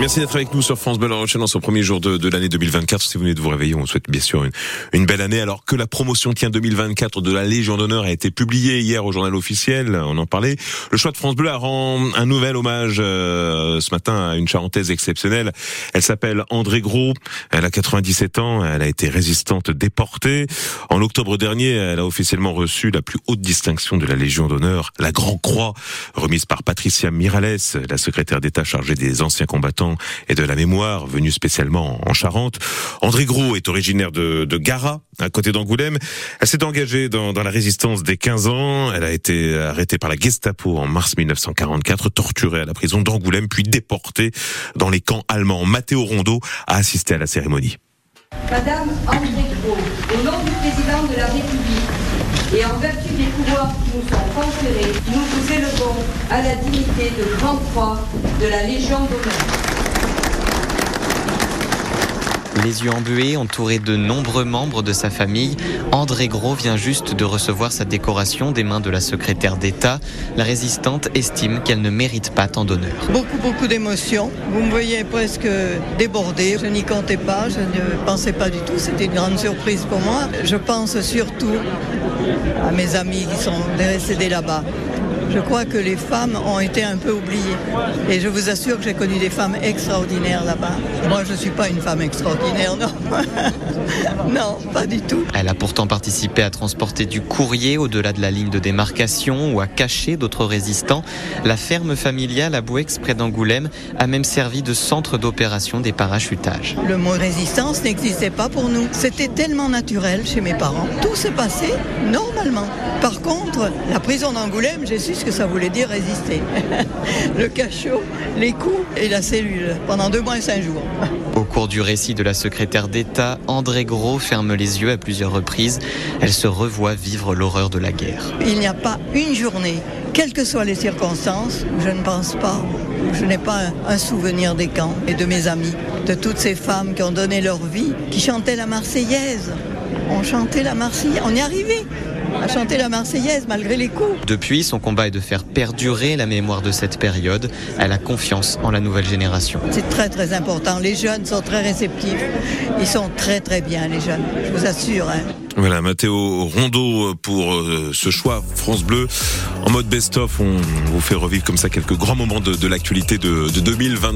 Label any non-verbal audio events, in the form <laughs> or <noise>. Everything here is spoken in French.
Merci d'être avec nous sur France Bleu La Rochelle dans ce premier jour de, de l'année 2024. Si vous venez de vous réveiller, on souhaite bien sûr une, une, belle année. Alors que la promotion tient 2024 de la Légion d'honneur a été publiée hier au journal officiel, on en parlait. Le choix de France Bleu a rend un nouvel hommage euh, ce matin à une charentaise exceptionnelle. Elle s'appelle André Gros. Elle a 97 ans. Elle a été résistante déportée. En octobre dernier, elle a officiellement reçu la plus haute distinction de la Légion d'honneur, la Grand Croix, remise par Patricia Mirales, la secrétaire d'État chargée des anciens combattants et de la mémoire, venu spécialement en Charente. André Gros est originaire de, Gara, à côté d'Angoulême. Elle s'est engagée dans, la résistance dès 15 ans. Elle a été arrêtée par la Gestapo en mars 1944, torturée à la prison d'Angoulême, puis déportée dans les camps allemands. Mathéo Rondeau a assisté à la cérémonie. Madame André Gros, au nom du président de la République et en vertu des pouvoirs qui nous sont conférés, nous vous élevons à la dignité de Grand Croix de la Légion d'honneur. Les yeux embués, entouré de nombreux membres de sa famille, André Gros vient juste de recevoir sa décoration des mains de la secrétaire d'État. La résistante estime qu'elle ne mérite pas tant d'honneur. Beaucoup, beaucoup d'émotions. Vous me voyez presque débordée. Je n'y comptais pas, je ne pensais pas du tout. C'était une grande surprise pour moi. Je pense surtout à mes amis qui sont décédés là-bas. Je crois que les femmes ont été un peu oubliées. Et je vous assure que j'ai connu des femmes extraordinaires là-bas. Moi, je ne suis pas une femme extraordinaire, non. <laughs> non, pas du tout. Elle a pourtant participé à transporter du courrier au-delà de la ligne de démarcation ou à cacher d'autres résistants. La ferme familiale à Bouex, près d'Angoulême, a même servi de centre d'opération des parachutages. Le mot résistance n'existait pas pour nous. C'était tellement naturel chez mes parents. Tout s'est passé normalement. Par contre, la prison d'Angoulême, j'ai su ce que ça voulait dire résister. <laughs> Le cachot, les coups et la cellule pendant deux mois et cinq jours. Au cours du récit de la secrétaire d'État, André Gros ferme les yeux à plusieurs reprises. Elle se revoit vivre l'horreur de la guerre. Il n'y a pas une journée, quelles que soient les circonstances, où je ne pense pas, où je n'ai pas un souvenir des camps et de mes amis, de toutes ces femmes qui ont donné leur vie, qui chantaient la Marseillaise. On chantait la Marseillaise, on y arrivait à chanter la Marseillaise malgré les coups. Depuis, son combat est de faire perdurer la mémoire de cette période. Elle a confiance en la nouvelle génération. C'est très très important. Les jeunes sont très réceptifs. Ils sont très très bien, les jeunes. Je vous assure. Hein. Voilà, Mathéo Rondeau pour euh, ce choix France Bleu. En mode best-of, on vous fait revivre comme ça quelques grands moments de, de l'actualité de, de 2023.